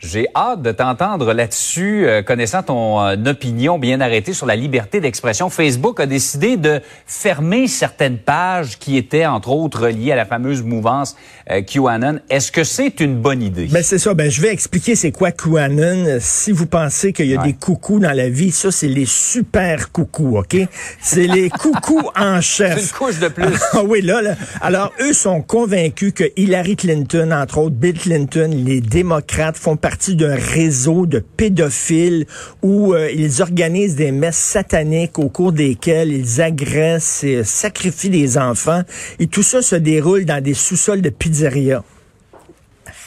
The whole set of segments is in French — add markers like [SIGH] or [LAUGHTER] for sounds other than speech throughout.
J'ai hâte de t'entendre là-dessus, euh, connaissant ton euh, opinion bien arrêtée sur la liberté d'expression. Facebook a décidé de fermer certaines pages qui étaient, entre autres, liées à la fameuse mouvance euh, QAnon. Est-ce que c'est une bonne idée? Ben c'est ça. Ben je vais expliquer c'est quoi QAnon. Si vous pensez qu'il y a des coucous dans la vie, ça c'est les super coucous, ok? C'est les [LAUGHS] coucous en chef. C'est une couche de plus. Ah oui là, là. Alors eux sont convaincus que Hillary Clinton, entre autres Bill Clinton, les démocrates font partie d'un réseau de pédophiles où euh, ils organisent des messes sataniques au cours desquelles ils agressent et sacrifient des enfants. Et tout ça se déroule dans des sous-sols de pizzeria.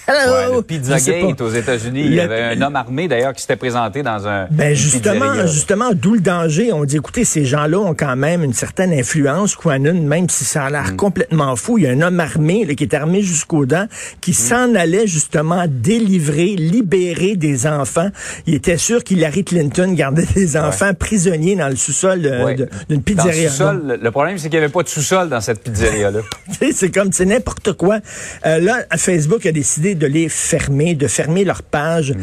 Ouais, le Pizzagate aux États-Unis. Il y avait un homme armé d'ailleurs qui s'était présenté dans un. Ben justement, justement, d'où le danger. On dit, écoutez, ces gens-là ont quand même une certaine influence, Quanon, même si ça a l'air mm. complètement fou. Il y a un homme armé là, qui est armé jusqu'aux dents, qui mm. s'en allait justement délivrer, libérer des enfants. Il était sûr qu'Hillary Clinton gardait [LAUGHS] des enfants prisonniers dans le sous-sol d'une pizzeria. Le, le, problème, c'est qu'il n'y avait pas de sous-sol dans cette pizzeria-là. [LAUGHS] c'est comme, c'est n'importe quoi. Euh, là, Facebook a décidé de les fermer, de fermer leur page. Mm.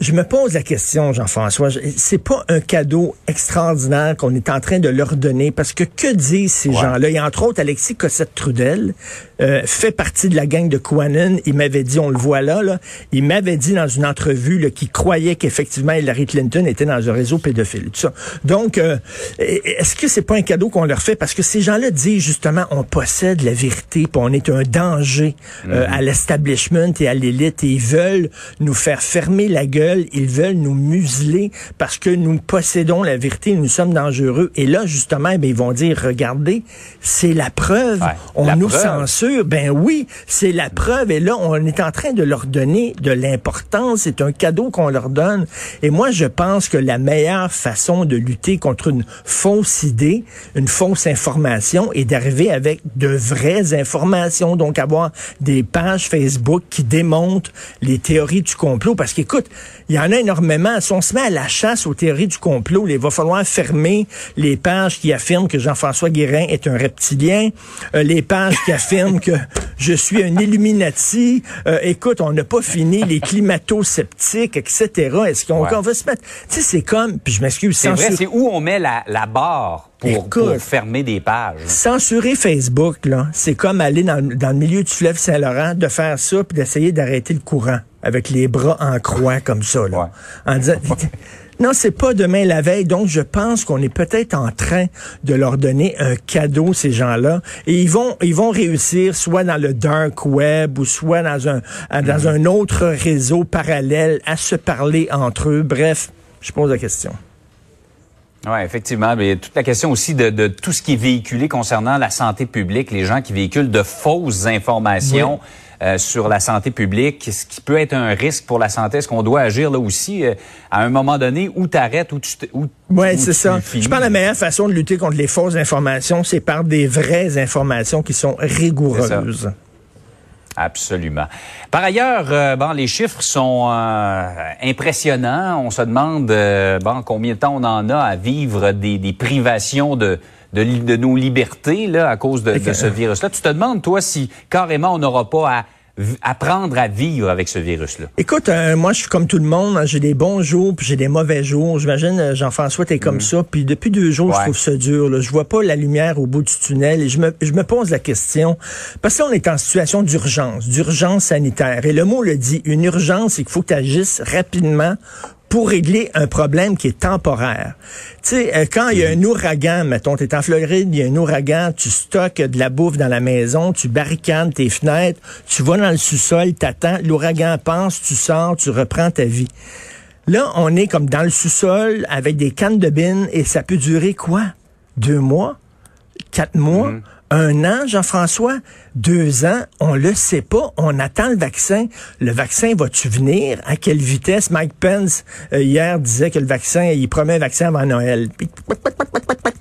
Je me pose la question, Jean-François, c'est pas un cadeau extraordinaire qu'on est en train de leur donner parce que que disent ces gens-là? Et entre autres, Alexis Cossette-Trudel euh, fait partie de la gang de Quanon. Il m'avait dit, on le voit là, là il m'avait dit dans une entrevue qu'il croyait qu'effectivement Hillary Clinton était dans un réseau pédophile. Tout ça. Donc, euh, est-ce que c'est pas un cadeau qu'on leur fait? Parce que ces gens-là disent justement, on possède la vérité, puis on est un danger euh, mm-hmm. à l'establishment et à l'élite, et ils veulent nous faire fermer la gueule ils veulent nous museler parce que nous possédons la vérité, nous sommes dangereux. Et là, justement, ben, ils vont dire, regardez, c'est la preuve. on nous censure. Ben oui, c'est la preuve. Et là, on est en train de leur donner de l'importance. C'est un cadeau qu'on leur donne. Et moi, je pense que la meilleure façon de lutter contre une fausse idée, une fausse information, est d'arriver avec de vraies informations. Donc, avoir des pages Facebook qui démontrent les théories du complot. Parce qu'écoute, il y en a énormément. Si on se met à la chasse aux théories du complot, il va falloir fermer les pages qui affirment que Jean-François Guérin est un reptilien, euh, les pages qui affirment que je suis un Illuminati. Euh, écoute, on n'a pas fini les [LAUGHS] climato-sceptiques, etc. Est-ce qu'on va se mettre... Tu sais, c'est comme... Puis je m'excuse. C'est vrai, c'est où on met la, la barre pour, pour, fermer des pages. Censurer Facebook, là, c'est comme aller dans, dans le milieu du fleuve Saint-Laurent, de faire ça, puis d'essayer d'arrêter le courant avec les bras en croix comme ça. Là, En disant, [LAUGHS] non, c'est pas demain la veille. Donc, je pense qu'on est peut-être en train de leur donner un cadeau, ces gens-là. Et ils vont, ils vont réussir soit dans le dark web ou soit dans un, dans mm-hmm. un autre réseau parallèle à se parler entre eux. Bref, je pose la question. Oui, effectivement. Mais toute la question aussi de, de, tout ce qui est véhiculé concernant la santé publique, les gens qui véhiculent de fausses informations. Euh, sur la santé publique, ce qui peut être un risque pour la santé. Est-ce qu'on doit agir là aussi euh, à un moment donné où tu arrêtes, où tu... Où, oui, c'est ça. Je pense que la meilleure façon de lutter contre les fausses informations, c'est par des vraies informations qui sont rigoureuses. Absolument. Par ailleurs, euh, bon, les chiffres sont impressionnants. On se demande bon combien de temps on en a à vivre des, des privations de de, nos libertés là, à cause de, ce virus-là. Tu te demandes, toi, si carrément on n'aura pas à apprendre à vivre avec ce virus-là? Écoute, euh, moi, je suis comme tout le monde. Hein. J'ai des bons jours, puis j'ai des mauvais jours. J'imagine, euh, Jean-François, t'es comme mm. ça. Puis depuis deux jours, je trouve ça dur. Là. Je vois pas la lumière au bout du tunnel. Et je me, je me pose la question, parce qu'on est en situation d'urgence, d'urgence sanitaire. Et le mot le dit, une urgence, c'est qu'il faut que tu agisses rapidement pour régler un problème qui est temporaire. Tu sais, euh, quand il y a un ouragan, mettons, tu es en Floride, il y a un ouragan, tu stockes de la bouffe dans la maison, tu barricades tes fenêtres, tu vas dans le sous-sol, t'attends, l'ouragan passe, tu sors, tu reprends ta vie. Là, on est comme dans le sous-sol avec des cannes de bine et ça peut durer quoi? Deux mois? Quatre mois? Mm-hmm un an, Jean-François, deux ans, on le sait pas. On attend le vaccin. Le vaccin va-tu venir? À quelle vitesse? Mike Pence, euh, hier, disait que le vaccin, il promet un vaccin avant Noël.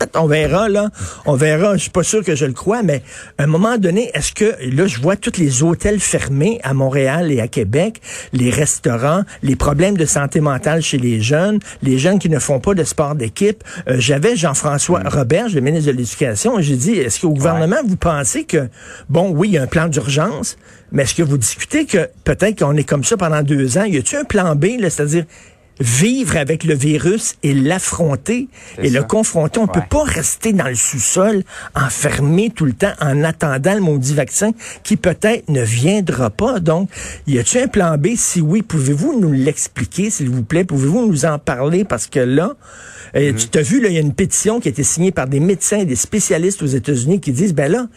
Fait, on verra, là. On verra. Je suis pas sûr que je le crois, mais à un moment donné, est-ce que, là, je vois tous les hôtels fermés à Montréal et à Québec, les restaurants, les problèmes de santé mentale chez les jeunes, les jeunes qui ne font pas de sport d'équipe. Euh, J'avais Jean-François Robert, le ministre de l'Éducation, et j'ai dit, est-ce qu'au gouvernement, vous pensez que, bon, oui, il y a un plan d'urgence, mais est-ce que vous discutez que peut-être qu'on est comme ça pendant deux ans? Y a-t-il un plan B, c'est-à-dire vivre avec le virus et l'affronter et le confronter. On ne peut pas rester dans le sous-sol, enfermé tout le temps en attendant le maudit vaccin qui peut-être ne viendra pas. Donc, y a-t-il un plan B? Si oui, pouvez-vous nous l'expliquer, s'il vous plaît? Pouvez-vous nous en parler? Parce que là, euh, Tu t'as vu, il y a une pétition qui a été signée par des médecins et des spécialistes aux États-Unis qui disent, ben là,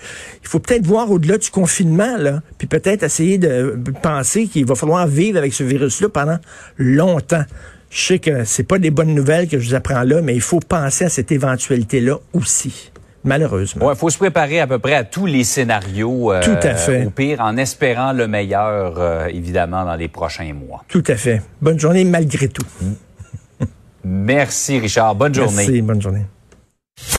il faut peut-être voir au-delà du confinement, là, puis peut-être essayer de penser qu'il va falloir vivre avec ce virus-là pendant longtemps. Je sais que c'est pas des bonnes nouvelles que je vous apprends là, mais il faut penser à cette éventualité-là aussi. Malheureusement. Il faut se préparer à peu près à tous les scénarios. Euh, Tout à fait. Au pire, en espérant le meilleur, euh, évidemment, dans les prochains mois. Tout à fait. Bonne journée malgré tout. Merci, Richard. Bonne journée. Merci. Bonne journée.